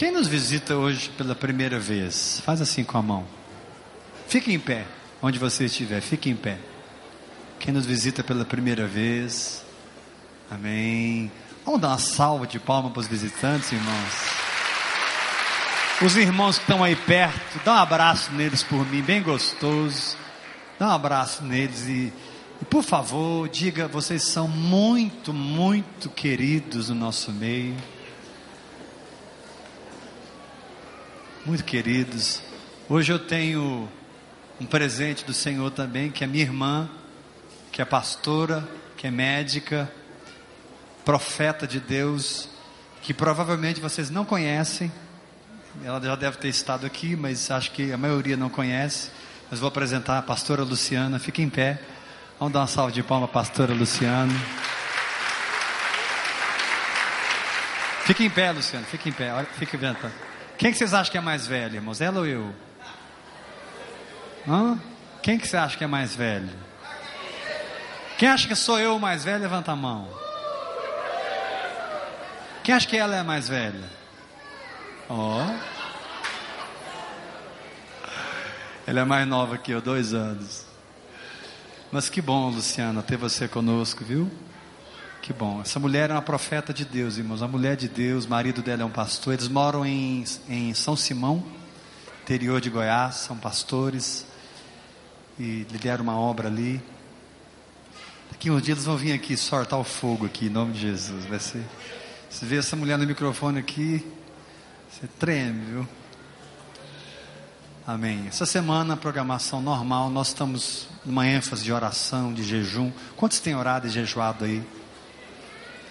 Quem nos visita hoje pela primeira vez? Faz assim com a mão. Fique em pé, onde você estiver, fique em pé. Quem nos visita pela primeira vez? Amém. Vamos dar uma salva de palmas para os visitantes, irmãos. Os irmãos que estão aí perto, dá um abraço neles por mim, bem gostoso. Dá um abraço neles e, e por favor, diga, vocês são muito, muito queridos no nosso meio. Muito queridos. Hoje eu tenho um presente do Senhor também, que é minha irmã, que é pastora, que é médica, profeta de Deus, que provavelmente vocês não conhecem. Ela já deve ter estado aqui, mas acho que a maioria não conhece. Mas vou apresentar a pastora Luciana. Fique em pé. Vamos dar uma salva de palmas, pastora Luciana. Fique em pé, Luciana. Fique em pé. Olha, fique vendo. Quem que vocês acham que é mais velho, irmãos? Ela ou eu? Hã? Quem que você acha que é mais velho? Quem acha que sou eu o mais velho, levanta a mão. Quem acha que ela é a mais velha? Ó. Oh. Ela é mais nova que eu, dois anos. Mas que bom, Luciana, ter você conosco, viu? Que bom. Essa mulher é uma profeta de Deus, irmãos. A mulher de Deus, o marido dela é um pastor. Eles moram em, em São Simão, interior de Goiás, são pastores. E lideram uma obra ali. Daqui uns dias eles vão vir aqui sortar o fogo aqui, em nome de Jesus. Vai ser. Você vê essa mulher no microfone aqui, você treme, viu? Amém. Essa semana, programação normal, nós estamos numa ênfase de oração, de jejum. Quantos têm orado e jejuado aí?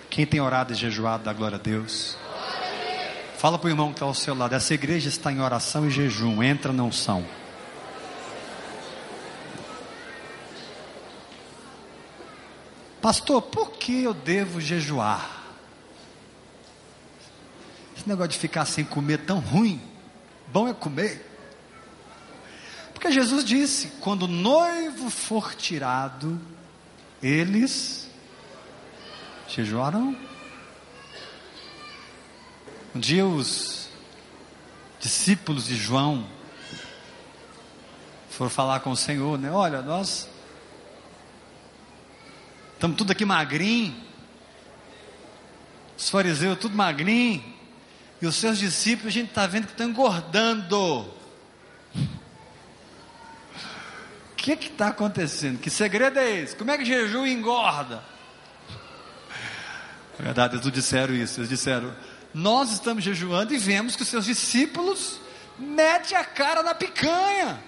Quem tem orado e jejuado, dá glória a Deus. Fala para o irmão que está ao seu lado: essa igreja está em oração e jejum. Entra, não são. Pastor, por que eu devo jejuar? Esse negócio de ficar sem comer é tão ruim. Bom é comer. Porque Jesus disse: quando o noivo for tirado, eles jejuarão. Um dia os discípulos de João foram falar com o Senhor, né? Olha, nós estamos tudo aqui magrinho, os fariseus tudo magrinho, e os seus discípulos, a gente está vendo que estão engordando. O que está acontecendo? Que segredo é esse? Como é que jejum engorda? Na verdade, eles não disseram isso. Eles disseram: Nós estamos jejuando e vemos que os seus discípulos metem a cara na picanha.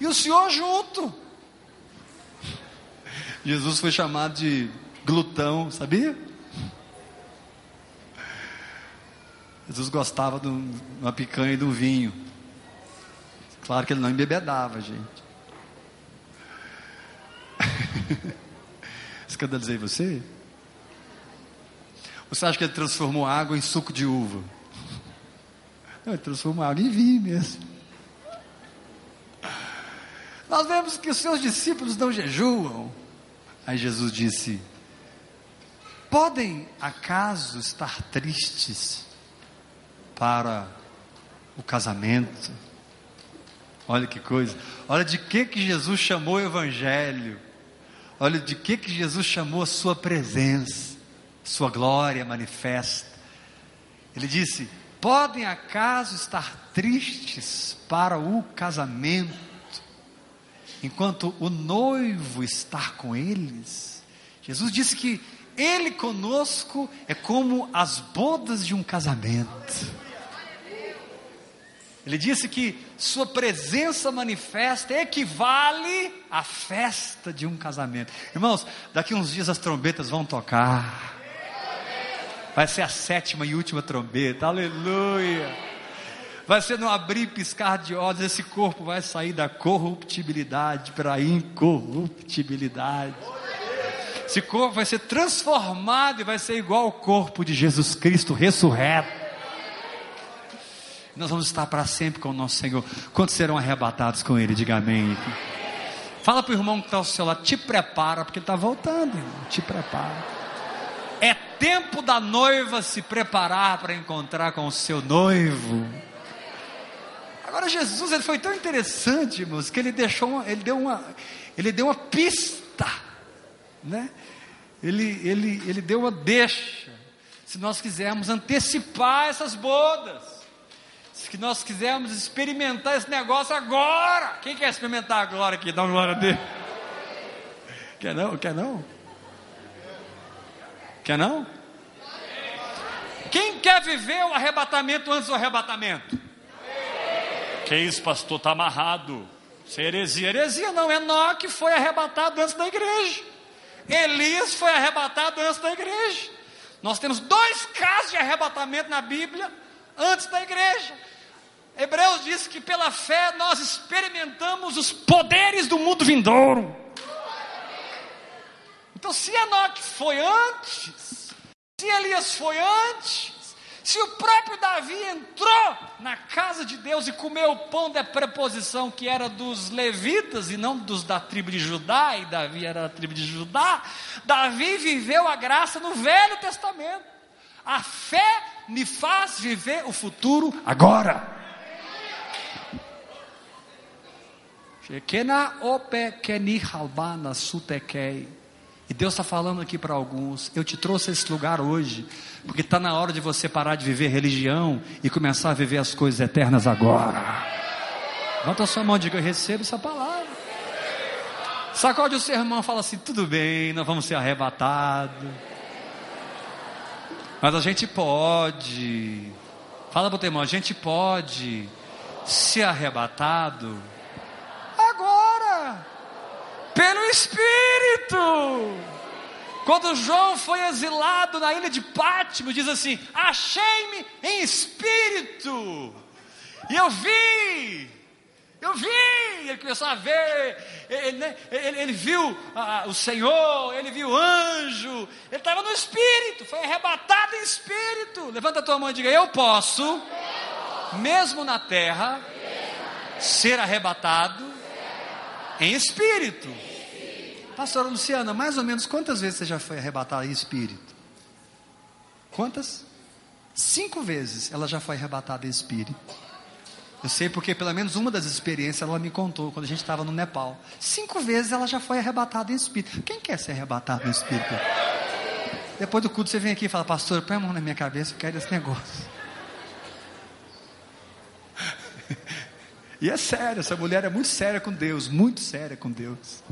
E o Senhor junto. Jesus foi chamado de glutão, sabia? Jesus gostava de uma picanha e de um vinho. Claro que ele não embebedava, gente. Escandalizei você? Você acha que ele transformou água em suco de uva? Não, ele transformou água em vinho mesmo. Nós vemos que os seus discípulos não jejuam. Aí Jesus disse: Podem acaso estar tristes para o casamento. Olha que coisa. Olha de que que Jesus chamou o evangelho. Olha de que que Jesus chamou a sua presença, sua glória manifesta. Ele disse: "Podem acaso estar tristes para o casamento, enquanto o noivo está com eles?" Jesus disse que ele conosco é como as bodas de um casamento. Ele disse que sua presença manifesta equivale à festa de um casamento. Irmãos, daqui uns dias as trombetas vão tocar. Vai ser a sétima e última trombeta. Aleluia. Vai ser no abrir e piscar de olhos, esse corpo vai sair da corruptibilidade para a incorruptibilidade. Esse corpo vai ser transformado e vai ser igual ao corpo de Jesus Cristo ressurreto nós vamos estar para sempre com o nosso Senhor. Quantos serão arrebatados com Ele? Diga amém. Fala para o irmão que está ao seu lado, te prepara, porque ele está voltando, irmão. te prepara. É tempo da noiva se preparar para encontrar com o seu noivo. Agora Jesus ele foi tão interessante, irmãos, que ele deixou, uma, ele deu uma, ele deu uma pista, né? Ele, ele, ele deu uma deixa. Se nós quisermos antecipar essas bodas, se nós quisermos experimentar esse negócio agora, quem quer experimentar agora aqui? Dá uma glória a Deus. Quer não? Quer não? Quer não? Quem quer viver o arrebatamento antes do arrebatamento? Que isso, pastor? Está amarrado. Isso é heresia. Heresia não. Enoque foi arrebatado antes da igreja. Elias foi arrebatado antes da igreja. Nós temos dois casos de arrebatamento na Bíblia antes da igreja. Hebreus diz que pela fé nós experimentamos os poderes do mundo vindouro. Então, se Enoque foi antes, se Elias foi antes, se o próprio Davi entrou na casa de Deus e comeu o pão da preposição que era dos levitas e não dos da tribo de Judá, e Davi era da tribo de Judá, Davi viveu a graça no Velho Testamento. A fé me faz viver o futuro agora. Shekena ope keni halbana sutekei. E Deus está falando aqui para alguns: eu te trouxe a esse lugar hoje, porque está na hora de você parar de viver religião e começar a viver as coisas eternas agora. Levanta a sua mão e diga: eu recebo essa palavra. Sacode o seu irmão fala assim: tudo bem, nós vamos ser arrebatados. Mas a gente pode. Fala para o teu irmão: a gente pode ser arrebatado pelo Espírito. Quando João foi exilado na ilha de Pátimo, diz assim: Achei-me em espírito, e eu vi, eu vi, ele começou a ver, ele, né, ele, ele viu ah, o Senhor, ele viu o anjo, ele estava no espírito, foi arrebatado em espírito. Levanta a tua mão e diga: Eu posso, mesmo na terra, ser arrebatado em espírito. Pastora Luciana, mais ou menos quantas vezes você já foi arrebatada em espírito? Quantas? Cinco vezes ela já foi arrebatada em espírito. Eu sei porque pelo menos uma das experiências ela me contou quando a gente estava no Nepal. Cinco vezes ela já foi arrebatada em espírito. Quem quer ser arrebatado em espírito? Depois do culto você vem aqui e fala, pastor, põe a mão na minha cabeça, eu quero esse negócio. E é sério, essa mulher é muito séria com Deus, muito séria com Deus.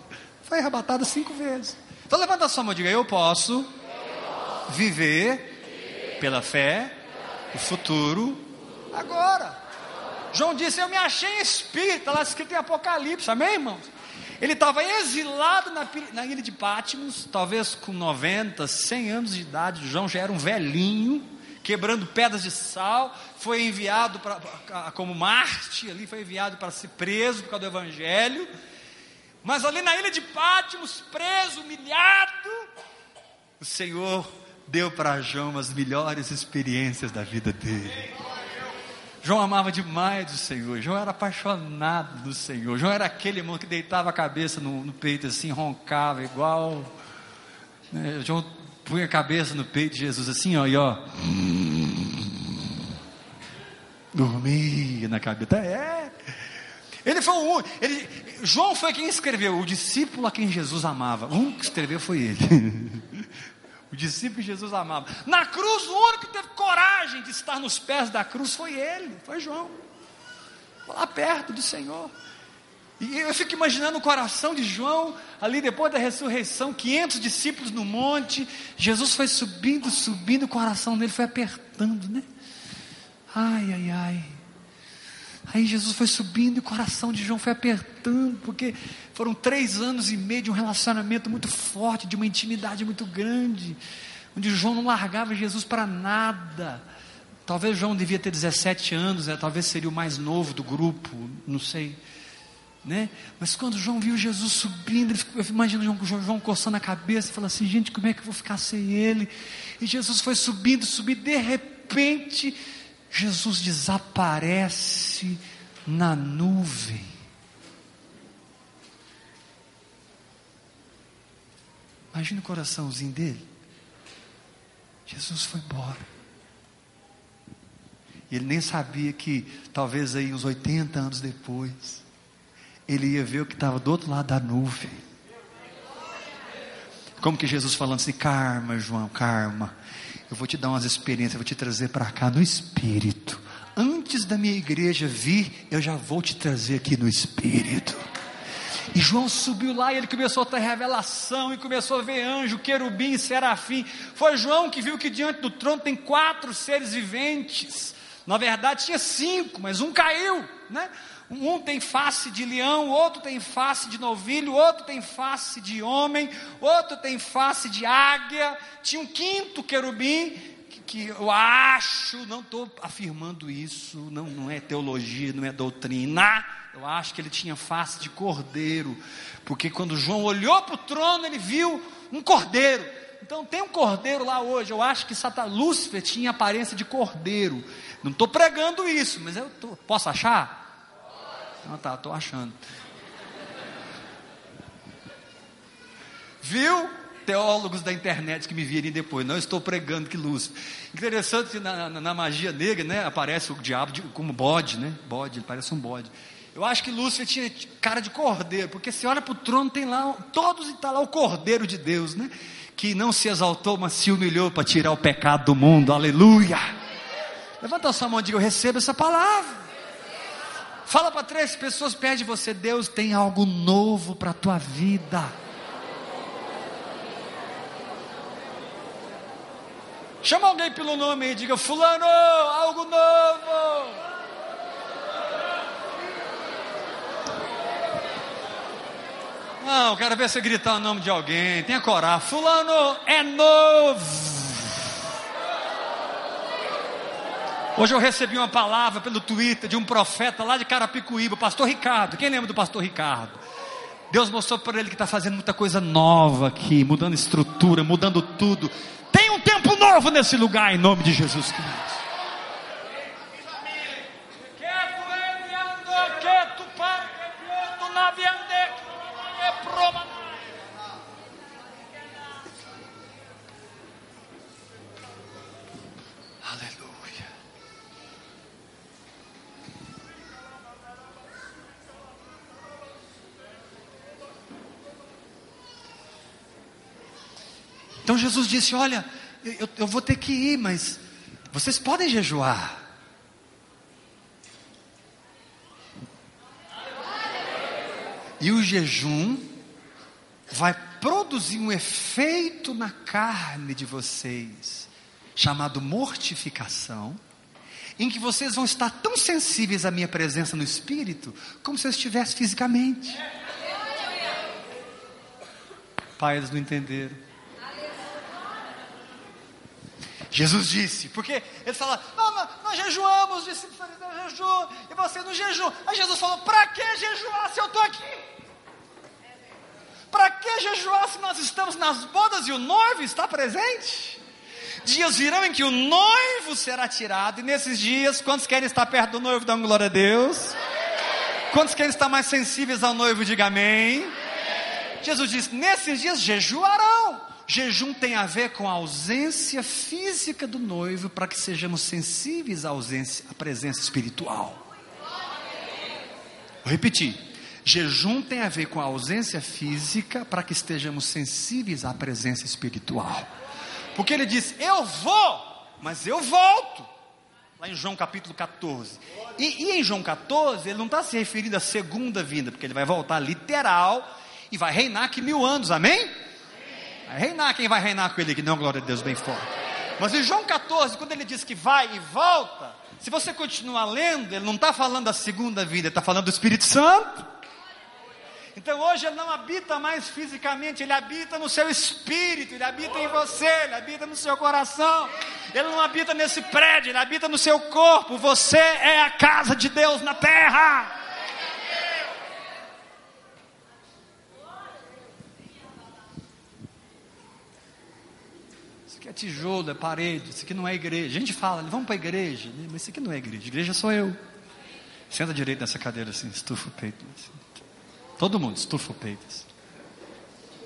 Foi cinco vezes. Então levanta a sua mão e diga: Eu posso viver pela fé o futuro agora. João disse: Eu me achei está lá escrito em Apocalipse, amém, irmãos? Ele estava exilado na, na, ilha de Patmos, talvez com 90, 100 anos de idade. João já era um velhinho quebrando pedras de sal, foi enviado pra, como Marte, ali foi enviado para ser preso por causa do Evangelho. Mas ali na ilha de Pátimos, preso, humilhado, o Senhor deu para João as melhores experiências da vida dele. João amava demais o Senhor, João era apaixonado do Senhor. João era aquele irmão que deitava a cabeça no, no peito assim, roncava igual. Né? João punha a cabeça no peito de Jesus assim, ó, e ó. Dormia na cabeça. É. Ele foi o único. Ele, João foi quem escreveu, o discípulo a quem Jesus amava. O único que escreveu foi ele. o discípulo que Jesus amava. Na cruz, o único que teve coragem de estar nos pés da cruz foi ele, foi João. Lá perto do Senhor. E eu fico imaginando o coração de João, ali depois da ressurreição, 500 discípulos no monte, Jesus foi subindo, subindo, o coração dele foi apertando, né? Ai, ai, ai. Aí Jesus foi subindo e o coração de João foi apertando, porque foram três anos e meio de um relacionamento muito forte, de uma intimidade muito grande, onde João não largava Jesus para nada. Talvez João devia ter 17 anos, né? talvez seria o mais novo do grupo, não sei. Né? Mas quando João viu Jesus subindo, ele eu imagino João, João coçando a cabeça e falando assim: gente, como é que eu vou ficar sem ele? E Jesus foi subindo, subindo, de repente, Jesus desaparece na nuvem. Imagina o coraçãozinho dele. Jesus foi embora. Ele nem sabia que, talvez aí uns 80 anos depois, ele ia ver o que estava do outro lado da nuvem. Como que Jesus falando assim, karma, João, karma. Eu vou te dar umas experiências, eu vou te trazer para cá no Espírito. Antes da minha igreja vir, eu já vou te trazer aqui no Espírito. E João subiu lá e ele começou a ter revelação e começou a ver anjo, querubim, serafim. Foi João que viu que diante do trono tem quatro seres viventes. Na verdade tinha cinco, mas um caiu, né? Um tem face de leão, outro tem face de novilho, outro tem face de homem, outro tem face de águia. Tinha um quinto querubim que, eu acho, não estou afirmando isso, não, não é teologia, não é doutrina. Eu acho que ele tinha face de cordeiro, porque quando João olhou para o trono, ele viu um cordeiro. Então tem um cordeiro lá hoje. Eu acho que Satan, Lúcifer tinha aparência de cordeiro. Não estou pregando isso, mas eu tô, posso achar? Ah, tá, estou achando. Viu? Teólogos da internet que me virem depois. Não estou pregando que luz. Interessante que na, na, na, magia negra, né? Aparece o diabo de, como bode, né? Bode, ele parece um bode. Eu acho que Lúcifer tinha cara de cordeiro, porque se olha para o trono, tem lá, todos está lá o cordeiro de Deus, né? Que não se exaltou, mas se humilhou para tirar o pecado do mundo, aleluia. Levanta a sua mão e diga: Eu recebo essa palavra. Fala para três pessoas perto de você: Deus tem algo novo para a tua vida. Chama alguém pelo nome e diga: Fulano, algo novo. Não, quero ver você gritar o nome de alguém. Tenha coragem. Fulano é novo. Hoje eu recebi uma palavra pelo Twitter de um profeta lá de Carapicuíba, pastor Ricardo. Quem lembra do pastor Ricardo? Deus mostrou para ele que está fazendo muita coisa nova aqui, mudando estrutura, mudando tudo. Tem um tempo novo nesse lugar, em nome de Jesus Cristo. Então Jesus disse: Olha, eu, eu vou ter que ir, mas vocês podem jejuar. E o jejum vai produzir um efeito na carne de vocês, chamado mortificação, em que vocês vão estar tão sensíveis à minha presença no espírito, como se eu estivesse fisicamente. Pai, eles não entenderam. Jesus disse, porque ele fala, nós jejuamos, os discípulos fariseus jejuam, e você não jejum. Aí Jesus falou, para que jejuar se eu estou aqui? Para que jejuar se nós estamos nas bodas e o noivo está presente? Dias virão em que o noivo será tirado, e nesses dias, quantos querem estar perto do noivo, dão glória a Deus? Quantos querem estar mais sensíveis ao noivo, diga amém. Jesus disse: nesses dias jejuarão. Jejum tem a ver com a ausência física do noivo para que sejamos sensíveis à ausência, à presença espiritual. Vou repetir. Jejum tem a ver com a ausência física para que estejamos sensíveis à presença espiritual. Porque ele diz: Eu vou, mas eu volto. Lá em João capítulo 14. E, e em João 14, ele não está se referindo à segunda vinda, porque ele vai voltar literal e vai reinar aqui mil anos, amém? Reinar quem vai reinar com ele, que não, glória a Deus, bem forte. Mas em João 14, quando ele diz que vai e volta, se você continuar lendo, ele não está falando da segunda vida, ele está falando do Espírito Santo. Então hoje ele não habita mais fisicamente, ele habita no seu espírito, ele habita em você, ele habita no seu coração. Ele não habita nesse prédio, ele habita no seu corpo. Você é a casa de Deus na terra. Aqui é tijolo, é parede, isso aqui não é igreja. A gente fala, vamos para a igreja, mas isso aqui não é igreja. Igreja sou eu. Senta direito nessa cadeira assim, estufa o peito. Assim. Todo mundo, estufa o peito. Assim.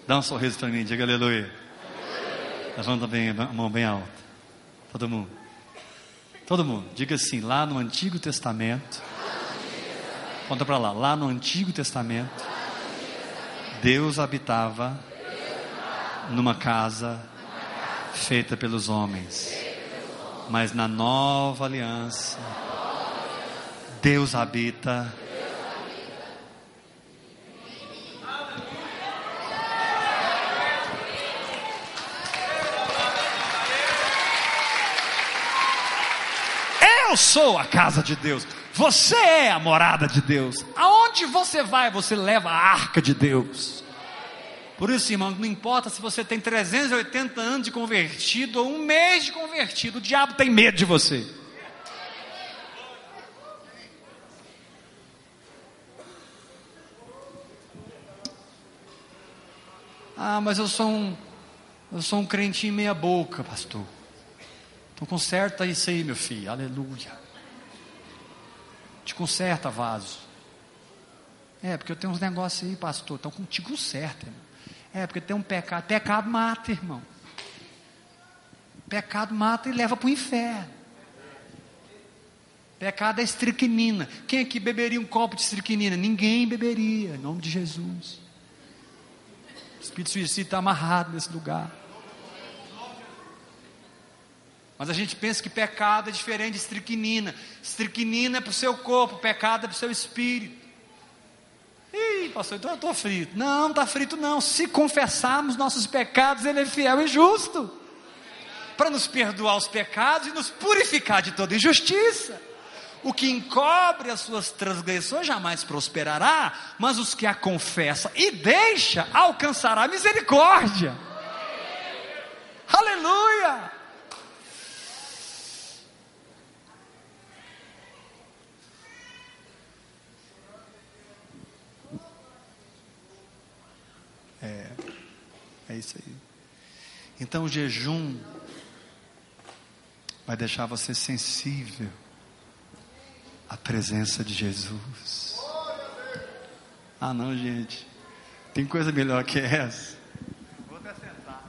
Dá um sorriso para mim, diga aleluia. Levanta bem, a mão bem alta. Todo mundo. Todo mundo. Diga assim, lá no Antigo Testamento. Conta para lá. Lá no Antigo Testamento, Deus habitava numa casa feita pelos homens. Mas na nova aliança, Deus habita. Eu sou a casa de Deus. Você é a morada de Deus. Aonde você vai, você leva a arca de Deus. Por isso, irmão, não importa se você tem 380 anos de convertido ou um mês de convertido, o diabo tem medo de você. Ah, mas eu sou um, eu sou um crentinho meia boca, pastor. Então conserta isso aí, meu filho. Aleluia. Te conserta, vaso. É, porque eu tenho uns negócios aí, pastor. Então contigo certo, irmão. É, porque tem um pecado. Pecado mata, irmão. Pecado mata e leva para o inferno. Pecado é estricnina. Quem aqui beberia um copo de estricnina? Ninguém beberia, em nome de Jesus. O espírito suicida está amarrado nesse lugar. Mas a gente pensa que pecado é diferente de estricnina. Estricnina é para o seu corpo, pecado é para o seu espírito. Ih, pastor, então eu estou frito. Não, não está frito não. Se confessarmos nossos pecados, Ele é fiel e justo. Para nos perdoar os pecados e nos purificar de toda injustiça. O que encobre as suas transgressões jamais prosperará, mas os que a confessa e deixa alcançará misericórdia. Aleluia! É, é isso aí. Então o jejum vai deixar você sensível à presença de Jesus. Ah não, gente. Tem coisa melhor que essa. Vou até sentar.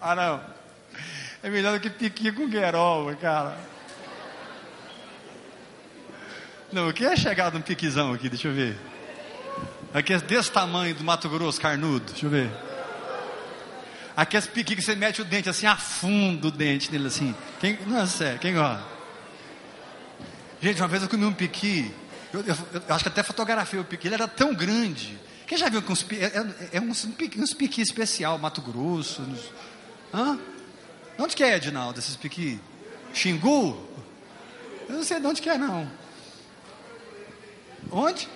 Ah não. É melhor do que piqui com guerol, cara. Não, o que é chegar num piquizão aqui? Deixa eu ver. Aqui é desse tamanho do Mato Grosso, carnudo. Deixa eu ver. Aqui é piqui que você mete o dente assim, afunda o dente nele assim. Quem, não é sério, quem gosta? Gente, uma vez eu comi um piqui. Eu, eu, eu acho que até fotografei o piqui. Ele era tão grande. Quem já viu que uns, é, é, é uns, uns piqui especial, Mato Grosso. Nos, hã? Onde que é, Edinaldo, esses piqui? Xingu? Eu não sei de onde que é, não. Onde?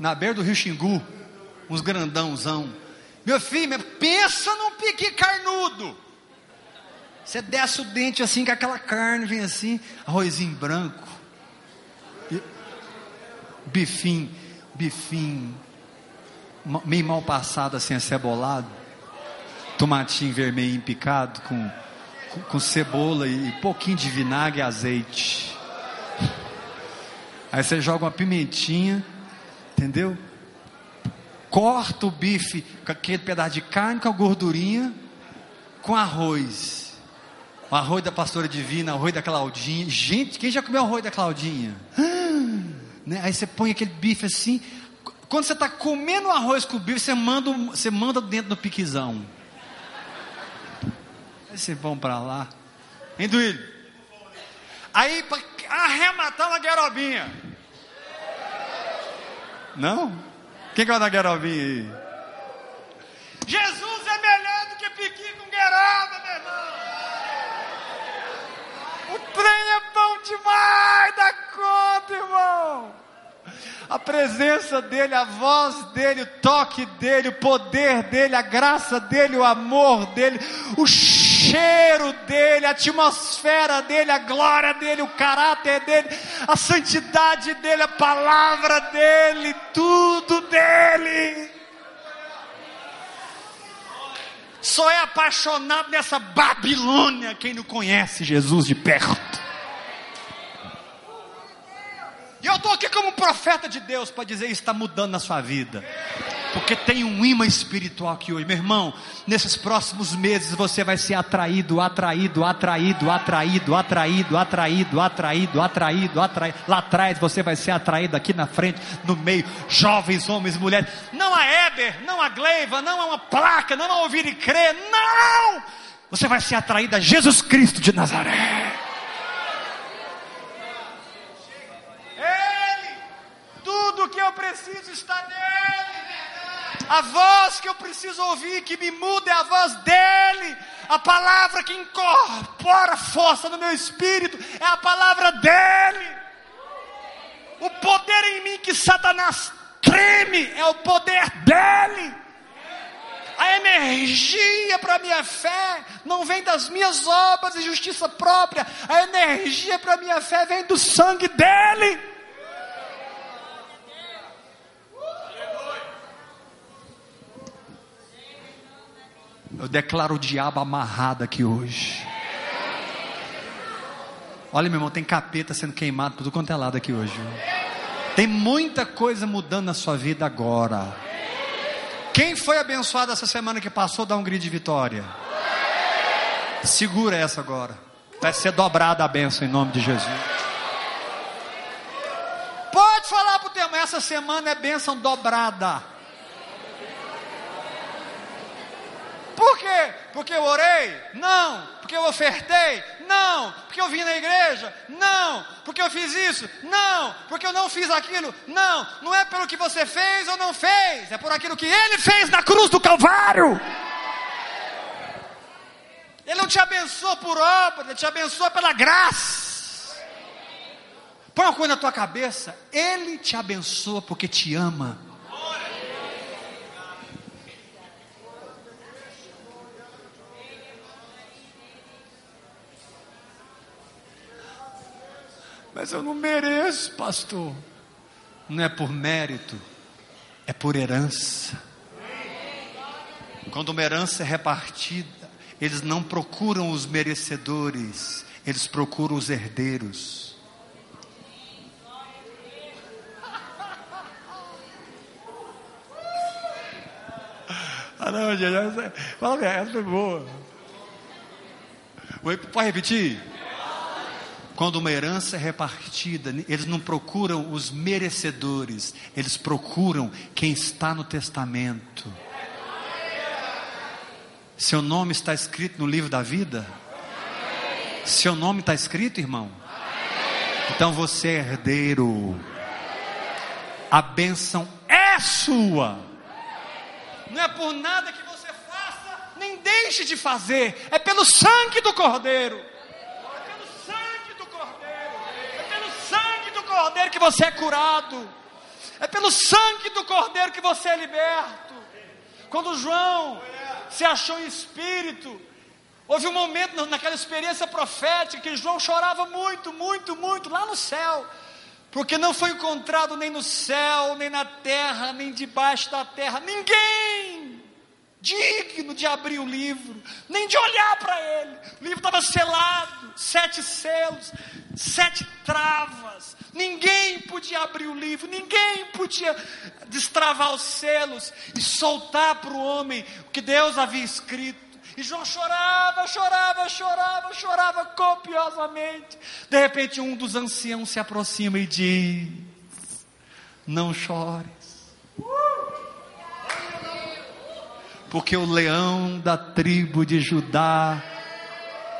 Na beira do rio Xingu, uns grandãozão. Meu filho, pensa num piqui carnudo. Você desce o dente assim, com aquela carne, vem assim, arrozinho branco, bifinho, bifinho, meio mal passado assim, acebolado, tomatinho vermelho picado com, com, com cebola e pouquinho de vinagre e azeite. Aí você joga uma pimentinha, Entendeu? Corta o bife com aquele pedaço de carne, com a gordurinha, com arroz. O arroz da pastora divina, arroz da Claudinha. Gente, quem já comeu arroz da Claudinha? né? Aí você põe aquele bife assim. Quando você está comendo arroz com o bife, você manda, você manda dentro do piquizão. Aí você vão para lá. Hein, Duílio? Aí, para arrematar uma guerobinha. Não? Quem que vai dar guerobinha aí? Jesus é melhor do que piqui com gueroba, meu irmão. O trem é bom demais da conta, irmão. A presença dele, a voz dele, o toque dele, o poder dele, a graça dele, o amor dele, o cheiro dele, a atmosfera dele, a glória dele, o caráter dele, a santidade dele, a palavra dele, tudo dele. Só é apaixonado nessa Babilônia quem não conhece Jesus de perto. E eu estou aqui como profeta de Deus para dizer isso está mudando na sua vida. Porque tem um imã espiritual aqui hoje, meu irmão. Nesses próximos meses você vai ser atraído, atraído, atraído, atraído, atraído, atraído, atraído, atraído, atraído. Lá atrás você vai ser atraído aqui na frente, no meio, jovens, homens, mulheres. Não a Éber, não a Gleiva, não a uma placa, não a ouvir e crer. Não! Você vai ser atraído a Jesus Cristo de Nazaré. Ele, tudo que eu preciso está nele. A voz que eu preciso ouvir, que me muda, é a voz dele. A palavra que incorpora força no meu espírito, é a palavra dele. O poder em mim que Satanás treme, é o poder dele. A energia para a minha fé não vem das minhas obras de justiça própria, a energia para a minha fé vem do sangue dele. Eu declaro o diabo amarrado aqui hoje. Olha, meu irmão, tem capeta sendo queimado por tudo quanto é lado aqui hoje. Tem muita coisa mudando na sua vida agora. Quem foi abençoado essa semana que passou, dá um grito de vitória. Segura essa agora. Vai ser dobrada a bênção em nome de Jesus. Pode falar para o tema, essa semana é bênção dobrada. Por quê? Porque eu orei? Não. Porque eu ofertei? Não. Porque eu vim na igreja? Não. Porque eu fiz isso? Não. Porque eu não fiz aquilo? Não. Não é pelo que você fez ou não fez, é por aquilo que ele fez na cruz do Calvário. Ele não te abençoa por obra, ele te abençoa pela graça. Põe uma coisa na tua cabeça, ele te abençoa porque te ama. Mas eu não mereço, pastor. Não é por mérito, é por herança. Quando uma herança é repartida, eles não procuram os merecedores, eles procuram os herdeiros. Ah, não, gente, fala, essa boa. Pode repetir? Quando uma herança é repartida, eles não procuram os merecedores, eles procuram quem está no testamento. Seu nome está escrito no livro da vida? Seu nome está escrito, irmão? Então você é herdeiro. A bênção é sua. Não é por nada que você faça, nem deixe de fazer. É pelo sangue do Cordeiro. Cordeiro que você é curado, é pelo sangue do Cordeiro que você é liberto. Quando João se achou em espírito, houve um momento naquela experiência profética que João chorava muito, muito, muito lá no céu, porque não foi encontrado nem no céu, nem na terra, nem debaixo da terra, ninguém digno de abrir o livro, nem de olhar para ele. O livro estava selado, sete selos, sete travas. Ninguém podia abrir o livro, ninguém podia destravar os selos e soltar para o homem o que Deus havia escrito. E João chorava, chorava, chorava, chorava copiosamente. De repente, um dos anciãos se aproxima e diz: Não chores. Porque o leão da tribo de Judá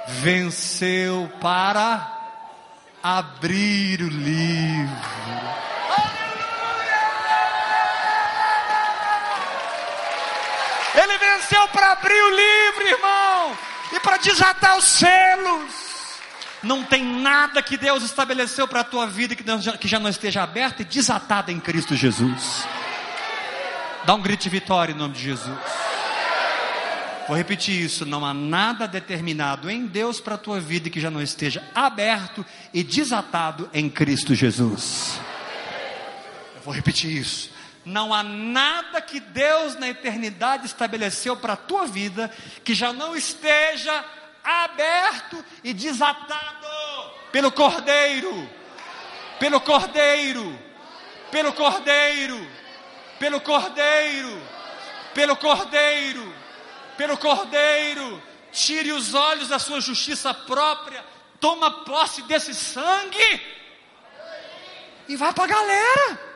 venceu para abrir o livro. Ele venceu para abrir o livro, irmão, e para desatar os selos. Não tem nada que Deus estabeleceu para a tua vida que já não esteja aberto e desatado em Cristo Jesus. Dá um grito de vitória em nome de Jesus. Vou repetir isso: não há nada determinado em Deus para a tua vida que já não esteja aberto e desatado em Cristo Jesus. Eu vou repetir isso. Não há nada que Deus na eternidade estabeleceu para a tua vida que já não esteja aberto e desatado pelo Cordeiro, pelo Cordeiro, pelo Cordeiro pelo Cordeiro, pelo Cordeiro, pelo Cordeiro. Tire os olhos da sua justiça própria, toma posse desse sangue e vai para a galera.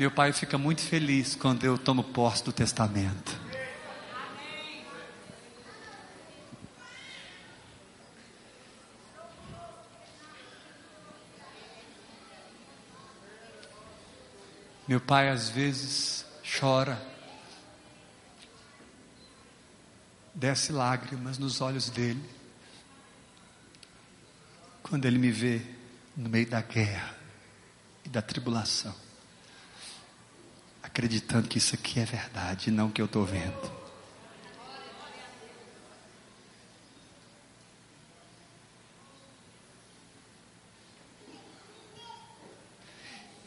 Meu pai fica muito feliz quando eu tomo posse do testamento. Meu pai às vezes chora, desce lágrimas nos olhos dele, quando ele me vê no meio da guerra e da tribulação acreditando que isso aqui é verdade, não que eu estou vendo.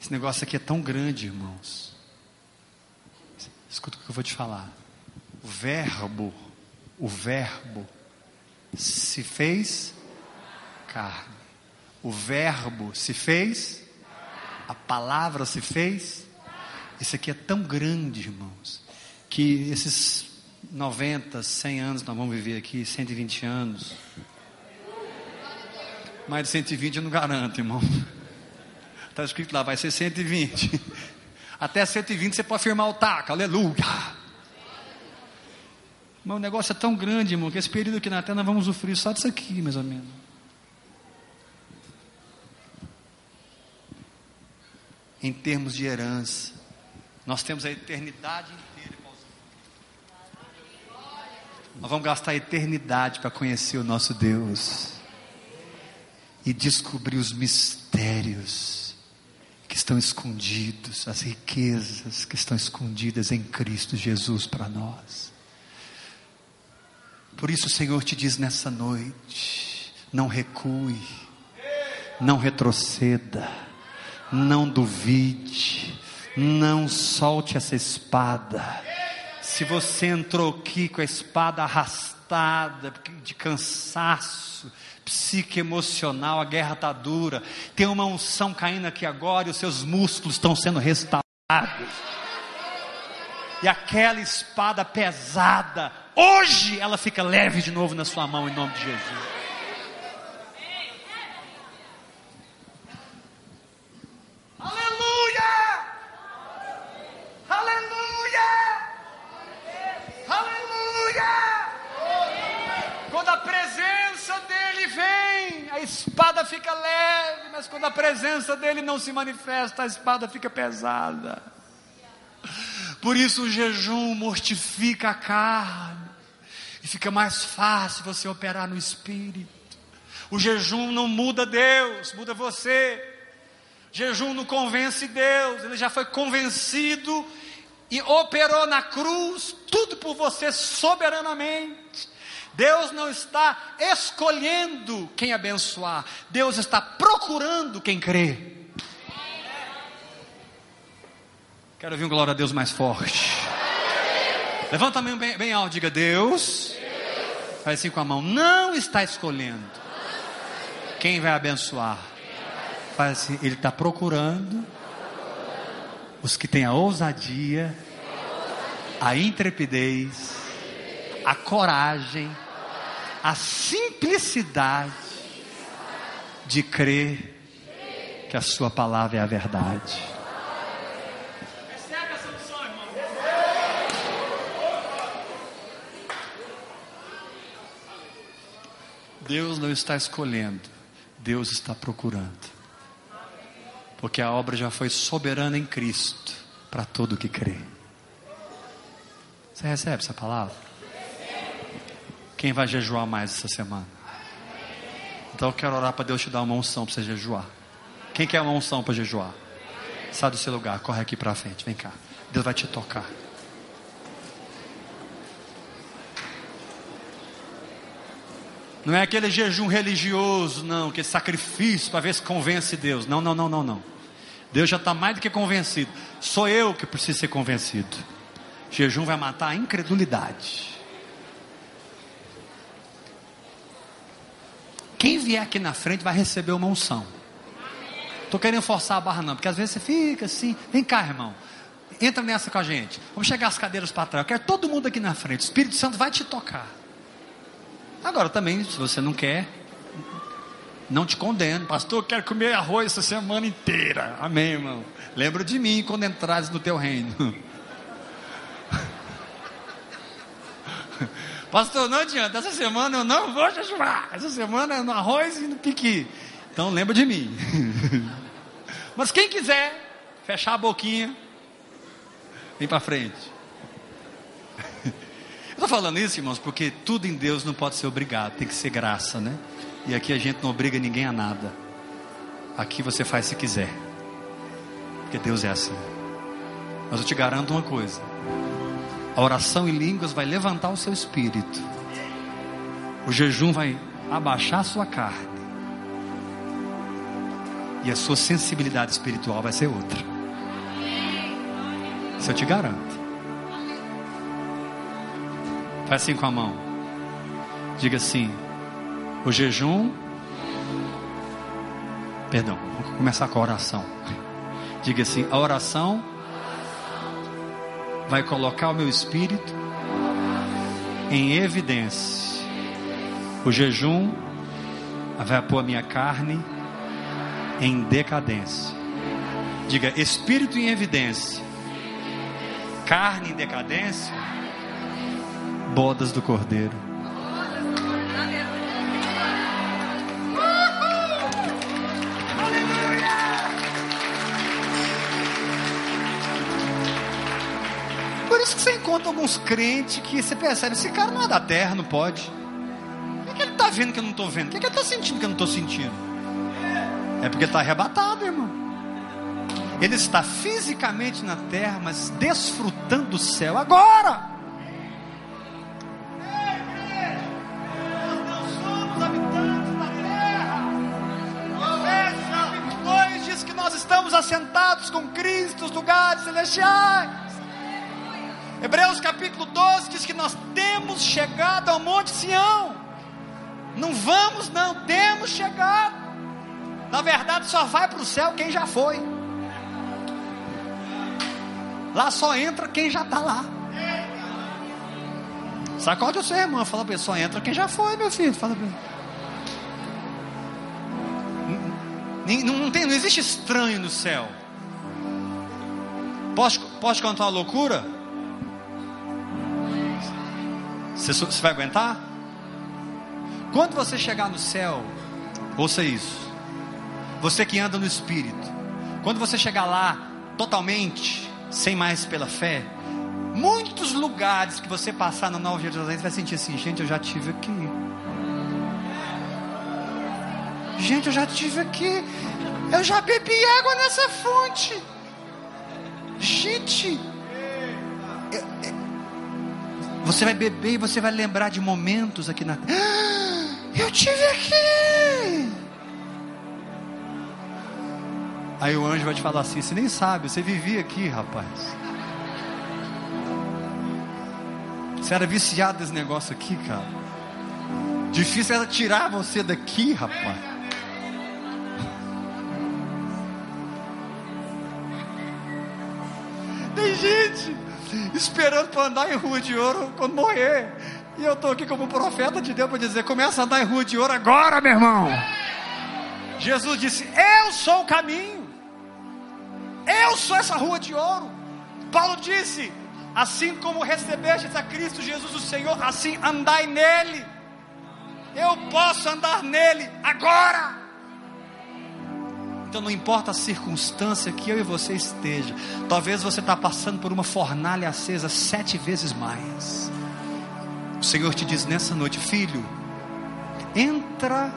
Esse negócio aqui é tão grande, irmãos. Escuta o que eu vou te falar. O verbo, o verbo se fez carne. O verbo se fez, a palavra se fez isso aqui é tão grande, irmãos, que esses 90, 100 anos nós vamos viver aqui, 120 anos. Mais de 120 eu não garanto, irmão. Está escrito lá, vai ser 120. Até 120 você pode firmar o taco, aleluia. Mas o negócio é tão grande, irmão, que esse período aqui na terra nós vamos sofrer só disso aqui, mais ou menos. Em termos de herança. Nós temos a eternidade inteira Nós vamos gastar a eternidade para conhecer o nosso Deus e descobrir os mistérios que estão escondidos, as riquezas que estão escondidas em Cristo Jesus para nós. Por isso o Senhor te diz nessa noite: não recue, não retroceda, não duvide, não solte essa espada. Se você entrou aqui com a espada arrastada, de cansaço, psique emocional, a guerra está dura, tem uma unção caindo aqui agora e os seus músculos estão sendo restaurados. E aquela espada pesada, hoje ela fica leve de novo na sua mão, em nome de Jesus. Espada fica leve, mas quando a presença dele não se manifesta, a espada fica pesada. Por isso o jejum mortifica a carne, e fica mais fácil você operar no espírito. O jejum não muda Deus, muda você. Jejum não convence Deus, ele já foi convencido e operou na cruz tudo por você soberanamente. Deus não está escolhendo quem abençoar, Deus está procurando quem crê. Quero ouvir um glória a Deus mais forte. Levanta a mão bem, bem alto, diga Deus. Faz assim com a mão. Não está escolhendo quem vai abençoar. Faz assim, Ele está procurando os que têm a ousadia, a intrepidez, a coragem a simplicidade de crer que a Sua palavra é a verdade. Deus não está escolhendo, Deus está procurando. Porque a obra já foi soberana em Cristo para todo que crê. Você recebe essa palavra? Quem vai jejuar mais essa semana? Então eu quero orar para Deus te dar uma unção para você jejuar. Quem quer uma unção para jejuar? Sai do seu lugar, corre aqui para frente, vem cá. Deus vai te tocar. Não é aquele jejum religioso, não, que sacrifício para ver se convence Deus. Não, não, não, não, não. Deus já está mais do que convencido. Sou eu que preciso ser convencido. Jejum vai matar a incredulidade. Quem vier aqui na frente vai receber uma unção. Estou querendo forçar a barra, não, porque às vezes você fica assim. Vem cá, irmão. Entra nessa com a gente. Vamos chegar as cadeiras para trás. Eu quero todo mundo aqui na frente. O Espírito Santo vai te tocar. Agora também, se você não quer, não te condeno. Pastor, eu quero comer arroz essa semana inteira. Amém, irmão. Lembra de mim quando entrares no teu reino. Pastor, não adianta. Essa semana eu não vou jejuar. Essa semana é no arroz e no piqui. Então lembra de mim. Mas quem quiser fechar a boquinha, vem para frente. Estou falando isso, irmãos, porque tudo em Deus não pode ser obrigado, tem que ser graça, né? E aqui a gente não obriga ninguém a nada. Aqui você faz se quiser, porque Deus é assim. Mas eu te garanto uma coisa: a oração em línguas vai levantar o seu espírito, o jejum vai abaixar a sua carne, e a sua sensibilidade espiritual vai ser outra. Isso eu te garanto. Faz assim com a mão. Diga assim: o jejum. Perdão, vamos começar com a oração. Diga assim: a oração vai colocar o meu espírito em evidência. O jejum vai pôr a minha carne em decadência. Diga: espírito em evidência, carne em decadência bodas do Cordeiro. Alguns crentes que você percebe, esse cara não é da terra, não pode. O que, é que ele está vendo que eu não estou vendo? O que, é que ele está sentindo que eu não estou sentindo? É porque está arrebatado, irmão. Ele está fisicamente na terra, mas desfrutando do céu agora. assentados com Cristo nos lugares celestiais. Hebreus capítulo 12 diz que nós temos chegado ao Monte Sião. Não vamos, não, temos chegado. Na verdade, só vai para o céu quem já foi. Lá só entra quem já está lá. Sacode o seu irmão, fala para ele, só entra quem já foi, meu filho. Fala para ele. Não, não, tem, não existe estranho no céu. Posso, posso contar uma loucura? Você, você vai aguentar? Quando você chegar no céu, ouça isso. Você que anda no Espírito, quando você chegar lá totalmente, sem mais pela fé, muitos lugares que você passar na Nova Jerusalém, você vai sentir assim: gente, eu já tive aqui. Gente, eu já tive aqui. Eu já bebi água nessa fonte. Gente, você vai beber e você vai lembrar de momentos aqui na. Ah, eu tive aqui. Aí o anjo vai te falar assim: você nem sabe, você vivia aqui, rapaz. Você era viciado desse negócio aqui, cara. Difícil era tirar você daqui, rapaz. gente esperando para andar em rua de ouro quando morrer. E eu estou aqui como profeta de Deus para dizer: começa a andar em rua de ouro agora, meu irmão. Jesus disse: Eu sou o caminho, eu sou essa rua de ouro. Paulo disse: Assim como recebestes a Cristo Jesus, o Senhor, assim andai nele. Eu posso andar nele agora. Então não importa a circunstância que eu e você esteja. Talvez você está passando por uma fornalha acesa sete vezes mais. O Senhor te diz nessa noite, filho, entra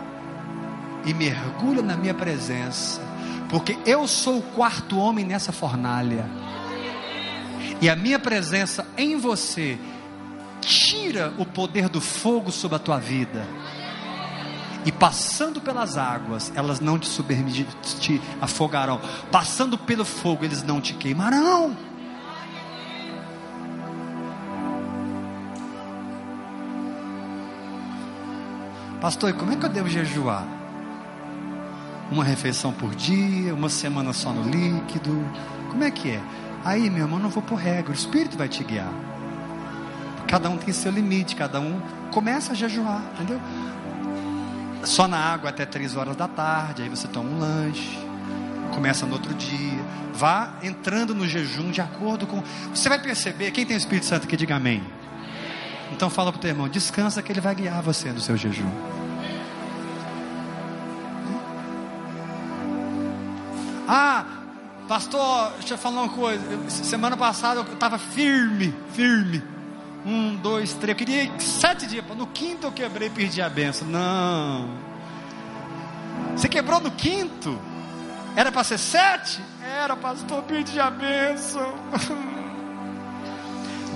e mergulha na minha presença, porque eu sou o quarto homem nessa fornalha. E a minha presença em você tira o poder do fogo sobre a tua vida E passando pelas águas, elas não te, te afogarão. Passando pelo fogo, eles não te queimarão. Pastor, e como é que eu devo jejuar? Uma refeição por dia, uma semana só no líquido? Como é que é? Aí, meu irmão, não vou por regra, o Espírito vai te guiar. Cada um tem seu limite, cada um começa a jejuar, entendeu? Só na água até três horas da tarde, aí você toma um lanche, começa no outro dia, vá entrando no jejum de acordo com. Você vai perceber, quem tem o Espírito Santo que diga amém. Então fala para o teu irmão, descansa que ele vai guiar você no seu jejum. Ah, pastor, deixa eu falar uma coisa. Semana passada eu estava firme, firme. Um, dois, três. Eu queria sete dias. No quinto eu quebrei e perdi a benção. Não. Você quebrou no quinto? Era para ser sete? Era, pastor, perdi a benção.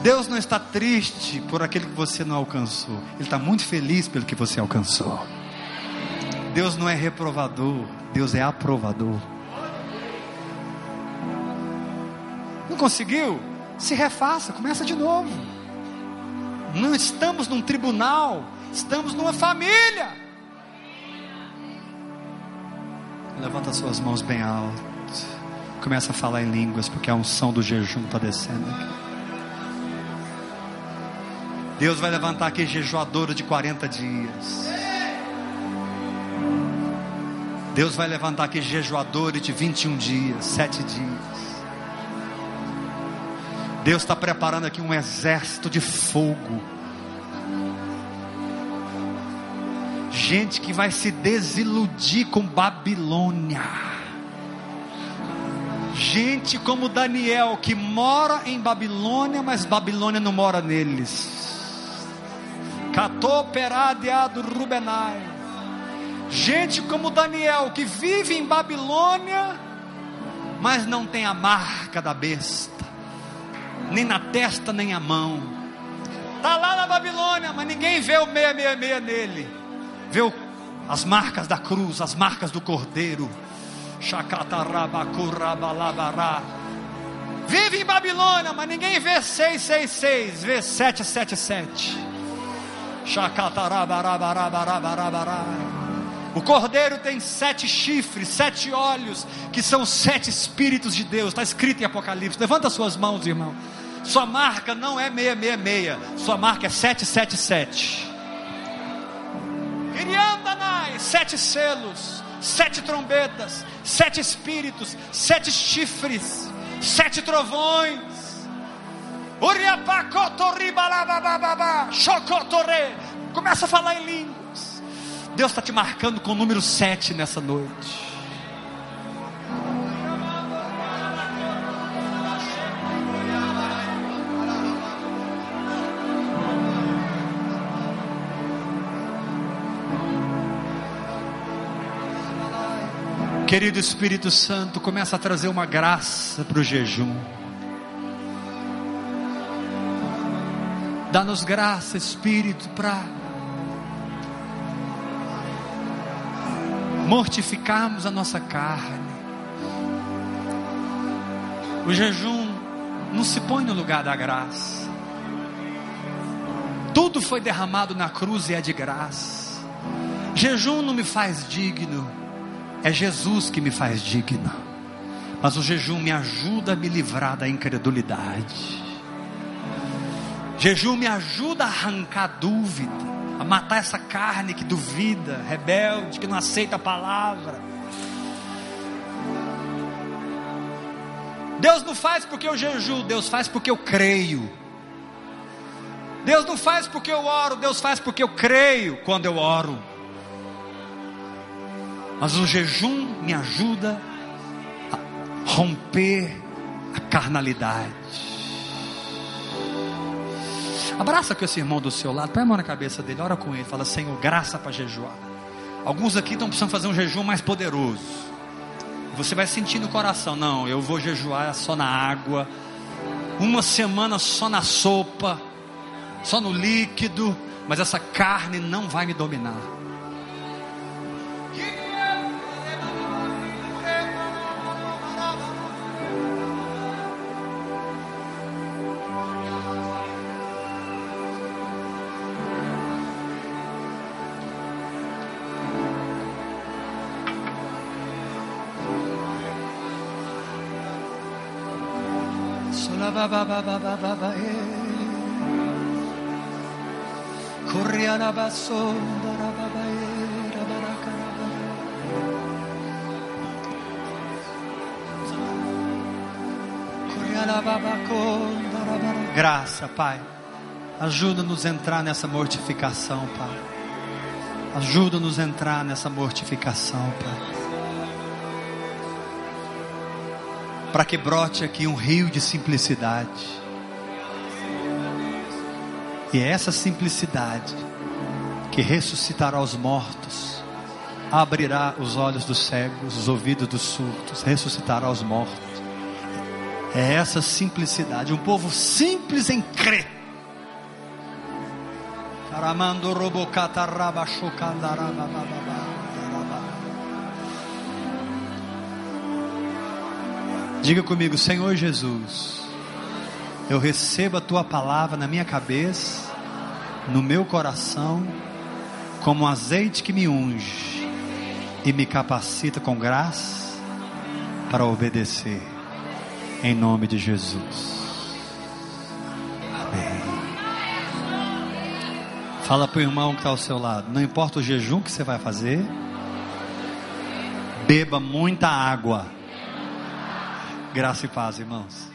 Deus não está triste por aquilo que você não alcançou. Ele está muito feliz pelo que você alcançou. Deus não é reprovador, Deus é aprovador. Não conseguiu? Se refaça, começa de novo. Não estamos num tribunal, estamos numa família. Levanta suas mãos bem alto. Começa a falar em línguas, porque a unção do jejum está descendo aqui. Deus vai levantar aqui jejuadora de 40 dias. Deus vai levantar aqui jejuadora de 21 dias, 7 dias. Deus está preparando aqui um exército de fogo. Gente que vai se desiludir com Babilônia. Gente como Daniel, que mora em Babilônia, mas Babilônia não mora neles. Catoperadeado Rubenai. Gente como Daniel, que vive em Babilônia, mas não tem a marca da besta nem na testa, nem a mão. Está lá na Babilônia, mas ninguém vê o 666 nele. Vê o, as marcas da cruz, as marcas do cordeiro. Vive em Babilônia, mas ninguém vê 666, vê 777. O cordeiro tem sete chifres, sete olhos, que são sete espíritos de Deus. Está escrito em Apocalipse. Levanta suas mãos, irmão. Sua marca não é 666, sua marca é 777. Iriandanai, sete selos, sete trombetas, sete espíritos, sete chifres, sete trovões. Começa a falar em línguas. Deus está te marcando com o número 7 nessa noite. Querido Espírito Santo, começa a trazer uma graça para o jejum. Dá-nos graça, Espírito, para mortificarmos a nossa carne. O jejum não se põe no lugar da graça. Tudo foi derramado na cruz e é de graça. Jejum não me faz digno. É Jesus que me faz digno. Mas o jejum me ajuda a me livrar da incredulidade. Jejum me ajuda a arrancar dúvida, a matar essa carne que duvida, rebelde, que não aceita a palavra. Deus não faz porque eu jejuo, Deus faz porque eu creio. Deus não faz porque eu oro, Deus faz porque eu creio quando eu oro. Mas o jejum me ajuda a romper a carnalidade. Abraça com esse irmão do seu lado, põe a mão na cabeça dele, ora com ele, fala: Senhor, graça para jejuar. Alguns aqui estão precisando fazer um jejum mais poderoso. Você vai sentir no coração: não, eu vou jejuar só na água, uma semana só na sopa, só no líquido, mas essa carne não vai me dominar. Corriana basonda rababaera baracaraba. Graça, Pai. Ajuda-nos a entrar nessa mortificação, Pai. Ajuda-nos a entrar nessa mortificação, Pai. Para que brote aqui um rio de simplicidade. E é essa simplicidade que ressuscitará os mortos, abrirá os olhos dos cegos, os ouvidos dos surdos, ressuscitará os mortos. É essa simplicidade, um povo simples em crer. Diga comigo, Senhor Jesus eu recebo a tua palavra na minha cabeça, no meu coração, como um azeite que me unge e me capacita com graça para obedecer, em nome de Jesus. Amém. Fala para o irmão que está ao seu lado, não importa o jejum que você vai fazer, beba muita água. Graça e paz, irmãos.